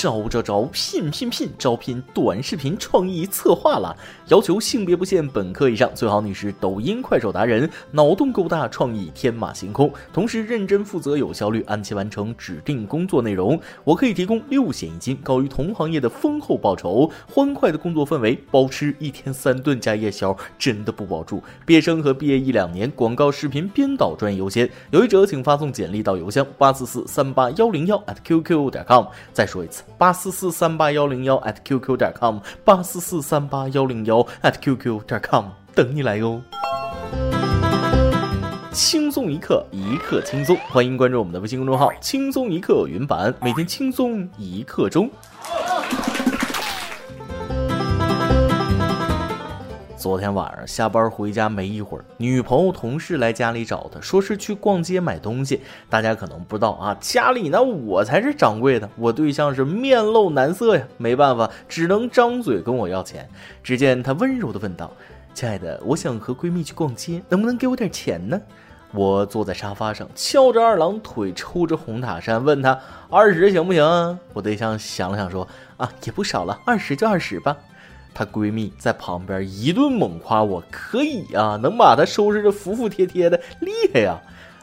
招招招，聘聘聘，招聘短视频创意策划了，要求性别不限，本科以上，最好你是抖音、快手达人，脑洞够大，创意天马行空，同时认真负责、有效率，按期完成指定工作内容。我可以提供六险一金，高于同行业的丰厚报酬，欢快的工作氛围，包吃一天三顿加夜宵，真的不保住。毕业生和毕业一两年，广告视频编导专业优先。有意者请发送简历到邮箱八四四三八幺零幺 at qq 点 com。再说一次。八四四三八幺零幺 at qq 点 com，八四四三八幺零幺 at qq 点 com，等你来哟。轻松一刻，一刻轻松，欢迎关注我们的微信公众号“轻松一刻云版”，每天轻松一刻钟。昨天晚上下班回家没一会儿，女朋友同事来家里找他，说是去逛街买东西。大家可能不知道啊，家里那我才是掌柜的，我对象是面露难色呀，没办法，只能张嘴跟我要钱。只见他温柔的问道：“亲爱的，我想和闺蜜去逛街，能不能给我点钱呢？”我坐在沙发上，翘着二郎腿，抽着红塔山，问他：“二十行不行？”我对象想了想说：“啊，也不少了，二十就二十吧。”她闺蜜在旁边一顿猛夸我可以啊，能把她收拾的服服帖帖的，厉害呀！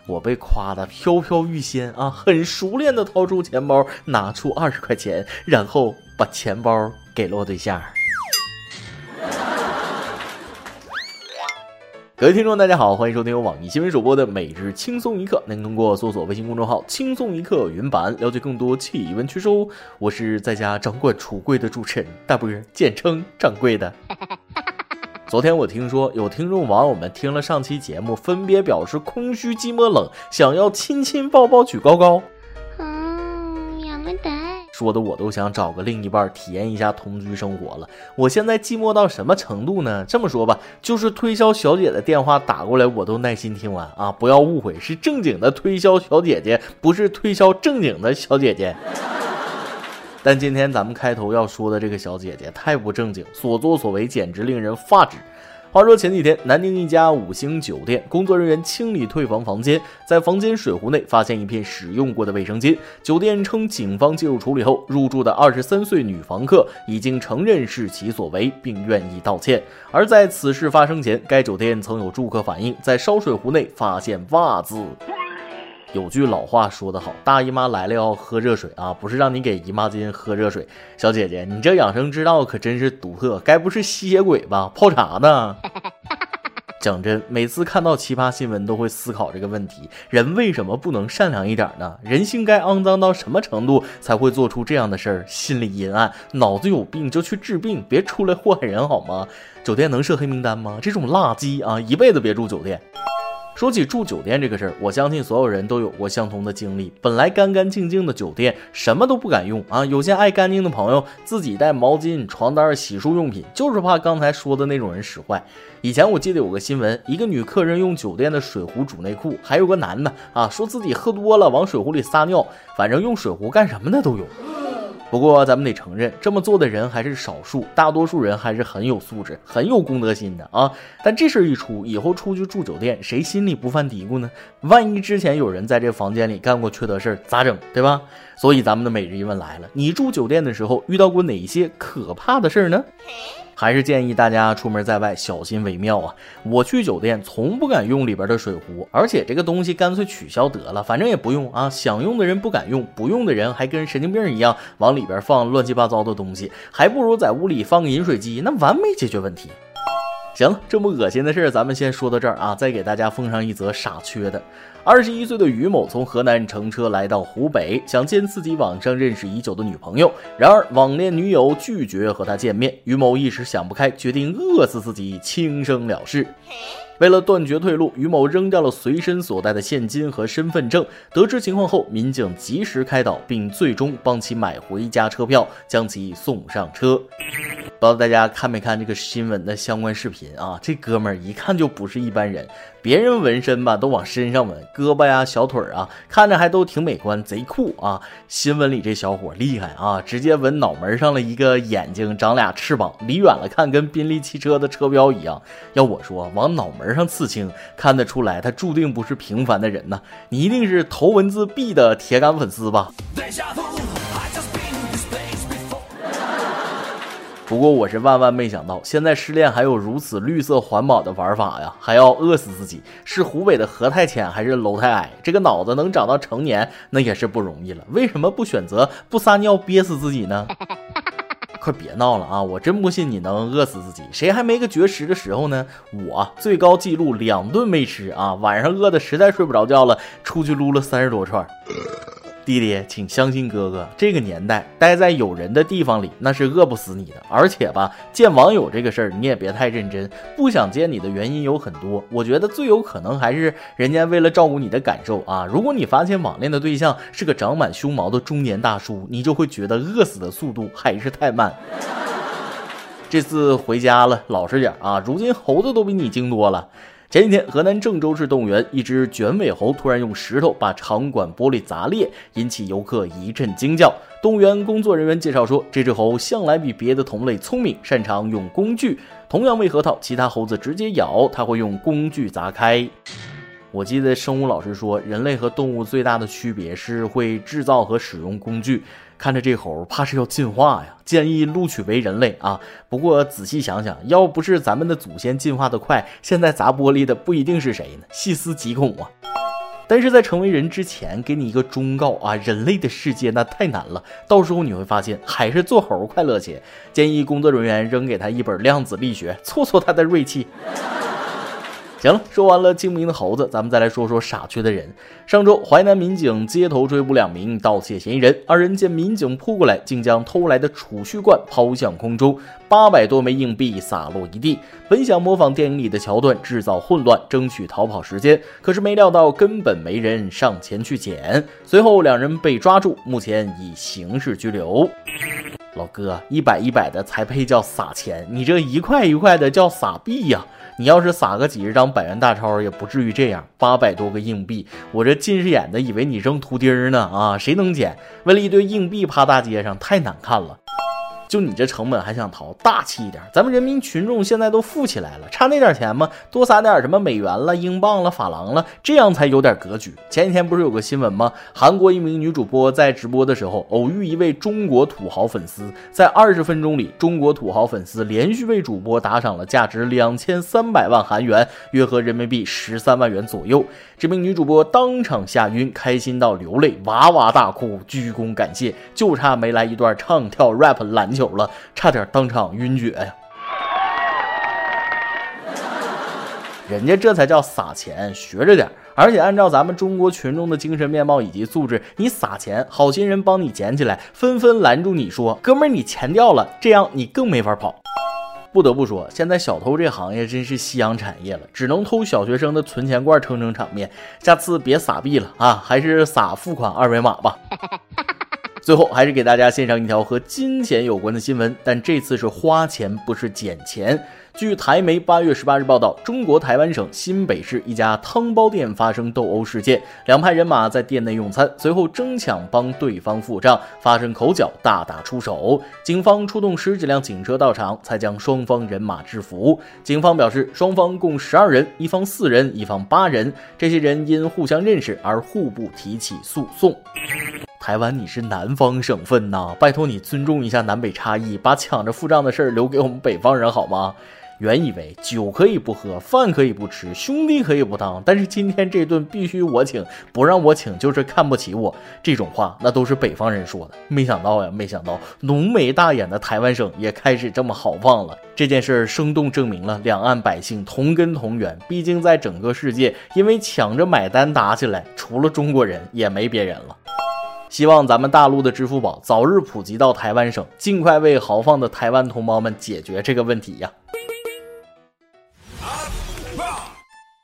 我被夸的飘飘欲仙啊，很熟练的掏出钱包，拿出二十块钱，然后把钱包给了我对象。各位听众，大家好，欢迎收听由网易新闻首播的《每日轻松一刻》。您通过搜索微信公众号“轻松一刻”云版了解更多气温趋势哦。我是在家掌管橱柜的主持人大波，简称掌柜的。昨天我听说有听众网友们听了上期节目，分别表示空虚、寂寞、冷，想要亲亲抱抱、举高高。说的我都想找个另一半体验一下同居生活了。我现在寂寞到什么程度呢？这么说吧，就是推销小姐的电话打过来，我都耐心听完啊！不要误会，是正经的推销小姐姐，不是推销正经的小姐姐。但今天咱们开头要说的这个小姐姐太不正经，所作所为简直令人发指。话说前几天，南宁一家五星酒店工作人员清理退房房间，在房间水壶内发现一片使用过的卫生巾。酒店称，警方介入处理后，入住的二十三岁女房客已经承认是其所为，并愿意道歉。而在此事发生前，该酒店曾有住客反映，在烧水壶内发现袜子。有句老话说得好，大姨妈来了要喝热水啊，不是让你给姨妈巾喝热水。小姐姐，你这养生之道可真是独特，该不是吸血鬼吧？泡茶呢？讲真，每次看到奇葩新闻，都会思考这个问题：人为什么不能善良一点呢？人性该肮脏到什么程度才会做出这样的事儿？心里阴暗，脑子有病就去治病，别出来祸害人好吗？酒店能设黑名单吗？这种垃圾啊，一辈子别住酒店。说起住酒店这个事儿，我相信所有人都有过相同的经历。本来干干净净的酒店，什么都不敢用啊。有些爱干净的朋友自己带毛巾、床单、洗漱用品，就是怕刚才说的那种人使坏。以前我记得有个新闻，一个女客人用酒店的水壶煮内裤，还有个男的啊，说自己喝多了往水壶里撒尿，反正用水壶干什么的都有。不过咱们得承认，这么做的人还是少数，大多数人还是很有素质、很有公德心的啊。但这事儿一出，以后出去住酒店，谁心里不犯嘀咕呢？万一之前有人在这房间里干过缺德事儿，咋整？对吧？所以咱们的每日一问来了：你住酒店的时候遇到过哪些可怕的事儿呢？还是建议大家出门在外小心为妙啊！我去酒店从不敢用里边的水壶，而且这个东西干脆取消得了，反正也不用啊。想用的人不敢用，不用的人还跟神经病一样往里边放乱七八糟的东西，还不如在屋里放个饮水机，那完美解决问题。行了，这么恶心的事儿，咱们先说到这儿啊！再给大家奉上一则傻缺的。二十一岁的于某从河南乘车来到湖北，想见自己网上认识已久的女朋友。然而网恋女友拒绝和他见面，于某一时想不开，决定饿死自己，轻生了事。为了断绝退路，于某扔掉了随身所带的现金和身份证。得知情况后，民警及时开导，并最终帮其买回家车票，将其送上车。不知道大家看没看这个新闻的相关视频啊？这哥们儿一看就不是一般人。别人纹身吧，都往身上纹，胳膊呀、小腿啊，看着还都挺美观，贼酷啊！新闻里这小伙厉害啊，直接纹脑门上了一个眼睛，长俩翅膀，离远了看跟宾利汽车的车标一样。要我说，往脑门上刺青，看得出来他注定不是平凡的人呐！你一定是头文字 B 的铁杆粉丝吧？不过我是万万没想到，现在失恋还有如此绿色环保的玩法呀！还要饿死自己，是湖北的河太浅还是楼太矮？这个脑子能长到成年，那也是不容易了。为什么不选择不撒尿憋死自己呢？快别闹了啊！我真不信你能饿死自己，谁还没个绝食的时候呢？我最高记录两顿没吃啊，晚上饿的实在睡不着觉了，出去撸了三十多串。弟弟，请相信哥哥，这个年代待在有人的地方里，那是饿不死你的。而且吧，见网友这个事儿，你也别太认真。不想见你的原因有很多，我觉得最有可能还是人家为了照顾你的感受啊。如果你发现网恋的对象是个长满胸毛的中年大叔，你就会觉得饿死的速度还是太慢。这次回家了，老实点啊。如今猴子都比你精多了。前几天，河南郑州市动物园一只卷尾猴突然用石头把场馆玻璃砸裂，引起游客一阵惊叫。动物园工作人员介绍说，这只猴向来比别的同类聪明，擅长用工具。同样喂核桃，其他猴子直接咬，它会用工具砸开。我记得生物老师说，人类和动物最大的区别是会制造和使用工具。看着这猴，怕是要进化呀！建议录取为人类啊！不过仔细想想，要不是咱们的祖先进化的快，现在砸玻璃的不一定是谁呢？细思极恐啊！但是在成为人之前，给你一个忠告啊：人类的世界那太难了，到时候你会发现还是做猴快乐些。建议工作人员扔给他一本量子力学，挫挫他的锐气。行了，说完了精明的猴子，咱们再来说说傻缺的人。上周，淮南民警街头追捕两名盗窃嫌疑人，二人见民警扑过来，竟将偷来的储蓄罐抛向空中，八百多枚硬币洒落一地。本想模仿电影里的桥段，制造混乱，争取逃跑时间，可是没料到根本没人上前去捡。随后两人被抓住，目前已刑事拘留。老哥，一百一百的才配叫撒钱，你这一块一块的叫撒币呀！你要是撒个几十张百元大钞，也不至于这样。八百多个硬币，我这近视眼的以为你扔图钉呢啊！谁能捡？为了一堆硬币趴大街上，太难看了。就你这成本还想逃？大气一点！咱们人民群众现在都富起来了，差那点钱吗？多撒点什么美元了、英镑了、法郎了，这样才有点格局。前几天不是有个新闻吗？韩国一名女主播在直播的时候偶遇一位中国土豪粉丝，在二十分钟里，中国土豪粉丝连续为主播打赏了价值两千三百万韩元，约合人民币十三万元左右。这名女主播当场吓晕，开心到流泪，哇哇大哭，鞠躬感谢，就差没来一段唱跳 rap 篮。久了，差点当场晕厥呀！人家这才叫撒钱，学着点。而且按照咱们中国群众的精神面貌以及素质，你撒钱，好心人帮你捡起来，纷纷拦住你说：“哥们儿，你钱掉了。”这样你更没法跑。不得不说，现在小偷这行业真是夕阳产业了，只能偷小学生的存钱罐撑撑场面。下次别撒币了啊，还是撒付款二维码吧。最后还是给大家献上一条和金钱有关的新闻，但这次是花钱，不是捡钱。据台媒八月十八日报道，中国台湾省新北市一家汤包店发生斗殴事件，两派人马在店内用餐，随后争抢帮对方付账，发生口角，大打出手。警方出动十几辆警车到场，才将双方人马制服。警方表示，双方共十二人，一方四人，一方八人，这些人因互相认识而互不提起诉讼。台湾，你是南方省份呐，拜托你尊重一下南北差异，把抢着付账的事儿留给我们北方人好吗？原以为酒可以不喝，饭可以不吃，兄弟可以不当，但是今天这顿必须我请，不让我请就是看不起我。这种话那都是北方人说的。没想到呀，没想到浓眉大眼的台湾省也开始这么豪放了。这件事儿生动证明了两岸百姓同根同源。毕竟在整个世界，因为抢着买单打起来，除了中国人也没别人了。希望咱们大陆的支付宝早日普及到台湾省，尽快为豪放的台湾同胞们解决这个问题呀！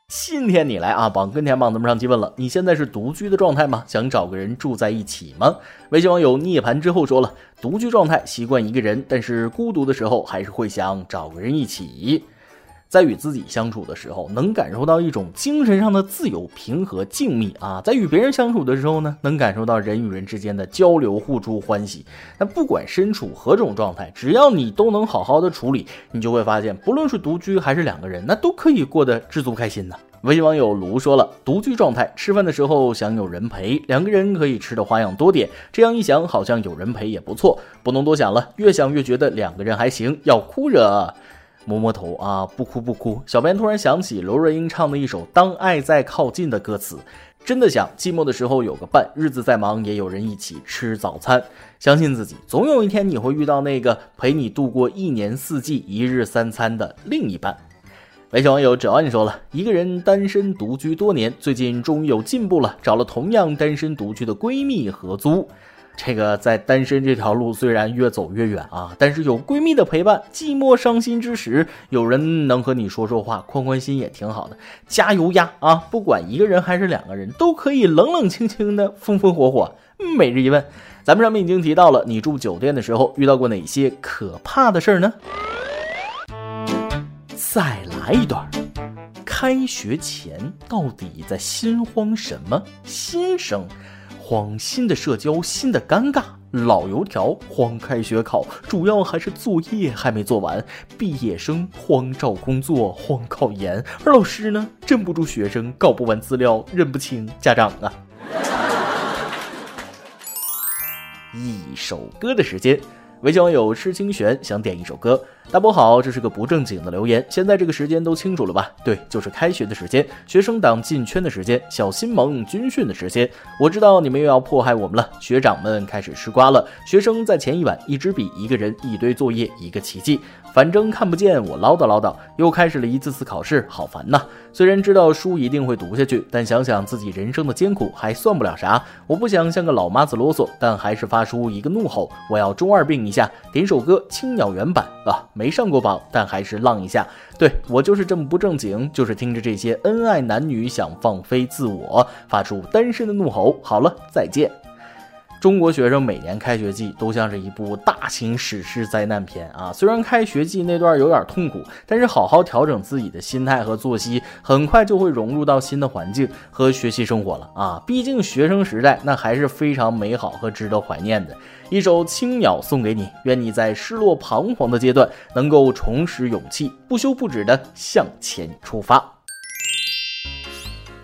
今天你来啊，榜跟帖榜咱们上期问了，你现在是独居的状态吗？想找个人住在一起吗？微信网友涅槃之后说了，独居状态习惯一个人，但是孤独的时候还是会想找个人一起。在与自己相处的时候，能感受到一种精神上的自由、平和、静谧啊；在与别人相处的时候呢，能感受到人与人之间的交流、互助、欢喜。那不管身处何种状态，只要你都能好好的处理，你就会发现，不论是独居还是两个人，那都可以过得知足开心呢。微信网友卢说了，独居状态，吃饭的时候想有人陪，两个人可以吃的花样多点。这样一想，好像有人陪也不错，不能多想了。越想越觉得两个人还行，要哭着摸摸头啊，不哭不哭。小编突然想起刘若英唱的一首《当爱在靠近》的歌词，真的想寂寞的时候有个伴，日子再忙也有人一起吃早餐。相信自己，总有一天你会遇到那个陪你度过一年四季、一日三餐的另一半。微信网友只要你说了一个人单身独居多年，最近终于有进步了，找了同样单身独居的闺蜜合租。这个在单身这条路虽然越走越远啊，但是有闺蜜的陪伴，寂寞伤心之时，有人能和你说说话，宽宽心也挺好的。加油呀啊！不管一个人还是两个人，都可以冷冷清清的，风风火火。每日一问，咱们上面已经提到了，你住酒店的时候遇到过哪些可怕的事儿呢？再来一段。开学前到底在心慌什么？新生慌新的社交，新的尴尬；老油条慌开学考，主要还是作业还没做完；毕业生慌找工作，慌考研；而老师呢，镇不住学生，搞不完资料，认不清家长啊。一首歌的时间。微信网友痴清玄想点一首歌。大伯好，这是个不正经的留言。现在这个时间都清楚了吧？对，就是开学的时间，学生党进圈的时间，小新盟军训的时间。我知道你们又要迫害我们了，学长们开始吃瓜了。学生在前一晚，一支笔，一个人，一堆作业，一个奇迹。反正看不见，我唠叨唠叨，又开始了一次次考试，好烦呐！虽然知道书一定会读下去，但想想自己人生的艰苦，还算不了啥。我不想像个老妈子啰嗦，但还是发出一个怒吼：我要中二病一下，点首歌《青鸟》原版啊！没上过榜，但还是浪一下。对我就是这么不正经，就是听着这些恩爱男女想放飞自我，发出单身的怒吼。好了，再见。中国学生每年开学季都像是一部大型史诗灾难片啊！虽然开学季那段有点痛苦，但是好好调整自己的心态和作息，很快就会融入到新的环境和学习生活了啊！毕竟学生时代那还是非常美好和值得怀念的。一首《青鸟》送给你，愿你在失落彷徨的阶段能够重拾勇气，不休不止的向前出发。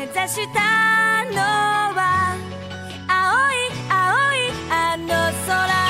目指したのは青い青いあの空。